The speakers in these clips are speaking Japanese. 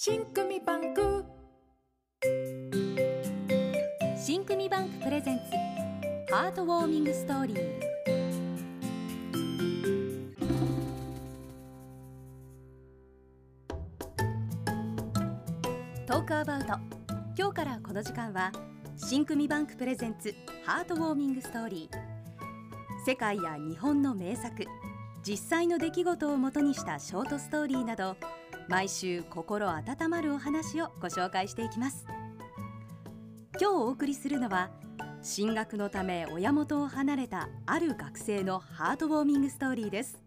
信組バンク。信組バンク presents Heart Warming Story。Talk about。今日からこの時間は信組バンク presents Heart Warming Story。世界や日本の名作実際の出来事をもとにしたショートストーリーなど毎週心温まるお話をご紹介していきます。今日お送りするのは進学のため親元を離れたある学生のハートウォーミングストーリーです。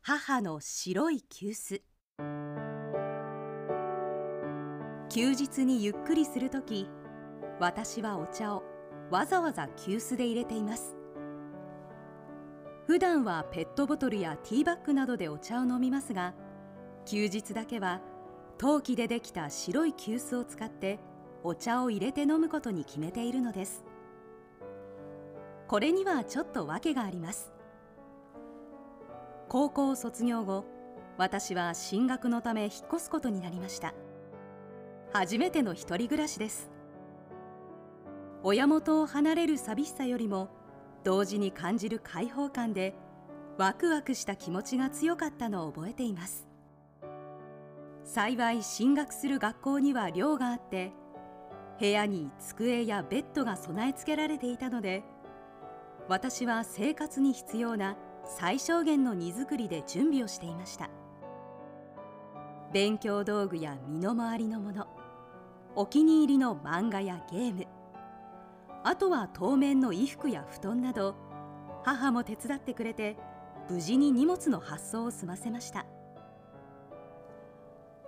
母の白い急須。休日にゆっくりするとき私はお茶をわざわざ急須で入れています。普段はペットボトルやティーバッグなどでお茶を飲みますが休日だけは陶器でできた白い急須を使ってお茶を入れて飲むことに決めているのです。これにはちょっと訳があります。高校卒業後私は進学のため引っ越すことになりました。初めての一人暮らしです。親元を離れる寂しさよりも同時に感じる開放感でワクワクした気持ちが強かったのを覚えています。幸い進学する学校には寮があって部屋に机やベッドが備え付けられていたので私は生活に必要な最小限の荷造りで準備をしていました。勉強道具や身の回りのものお気に入りの漫画やゲームあとは当面の衣服や布団など母も手伝ってくれて無事に荷物の発送を済ませました。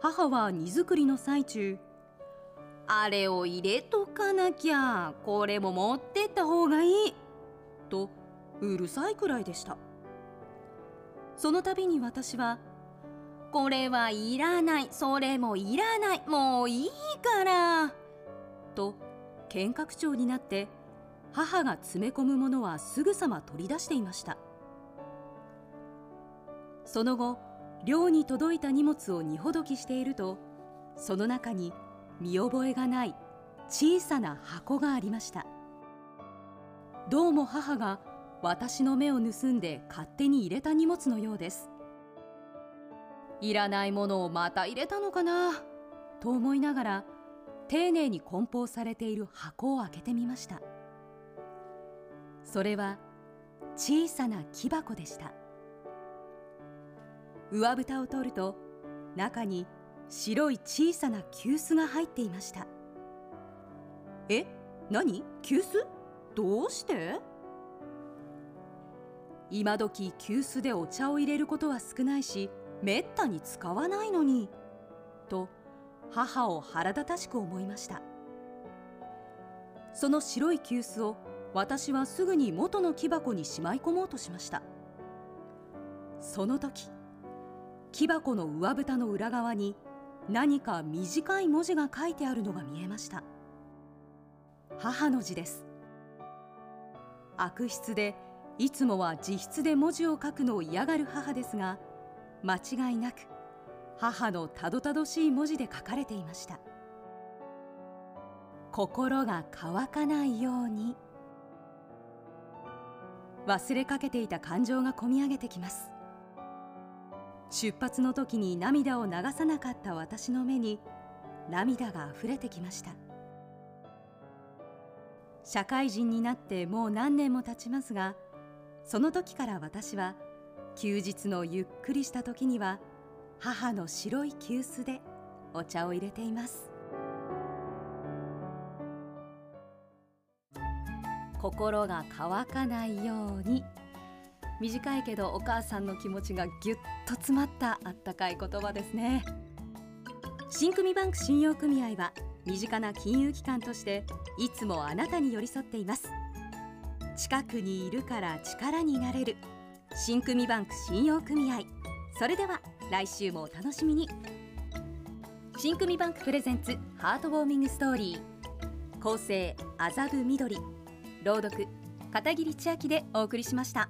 母は荷造りの最中あれを入れとかなきゃこれも持ってった方がいいとうるさいくらいでした。その度に私はこれはいらないそれもいらないもういいからと見学長になって母が詰め込むものはすぐさま取り出していました。その後寮に届いた荷物を荷ほどきしているとその中に見覚えがない小さな箱がありました。どうも母が私の目を盗んで勝手に入れた荷物のようです。いらないものをまた入れたのかなと思いながら丁寧に梱包されている箱を開けてみました。それは小さな木箱でした。上蓋を取ると中に白い小さな急須が入っていました。え何？急須？どうして？今時急須でお茶を入れることは少ないしめったに使わないのにと母を腹立たしく思いました。その白い急須を私はすぐに元の木箱にしまい込もうとしました。その時木箱の上蓋の裏側に何か短い文字が書いてあるのが見えました。母の字です。悪筆でいつもは自筆で文字を書くのを嫌がる母ですが間違いなく母のたどたどしい文字で書かれていました。心が乾かないように。忘れかけていた感情がこみ上げてきます。出発の時に涙を流さなかった私の目に涙があふれてきました。社会人になってもう何年も経ちますがその時から私は休日のゆっくりした時には母の白い急須でお茶を入れています。心が乾かないように短いけどお母さんの気持ちがぎゅっと詰まったあったかい言葉ですね。新組バンク信用組合は身近な金融機関としていつもあなたに寄り添っています。近くにいるから力になれる新組バンク信用組合。それでは来週もお楽しみに。新組バンクプレゼンツハートウォーミングストーリー。構成麻布緑朗読片桐千秋でお送りしました。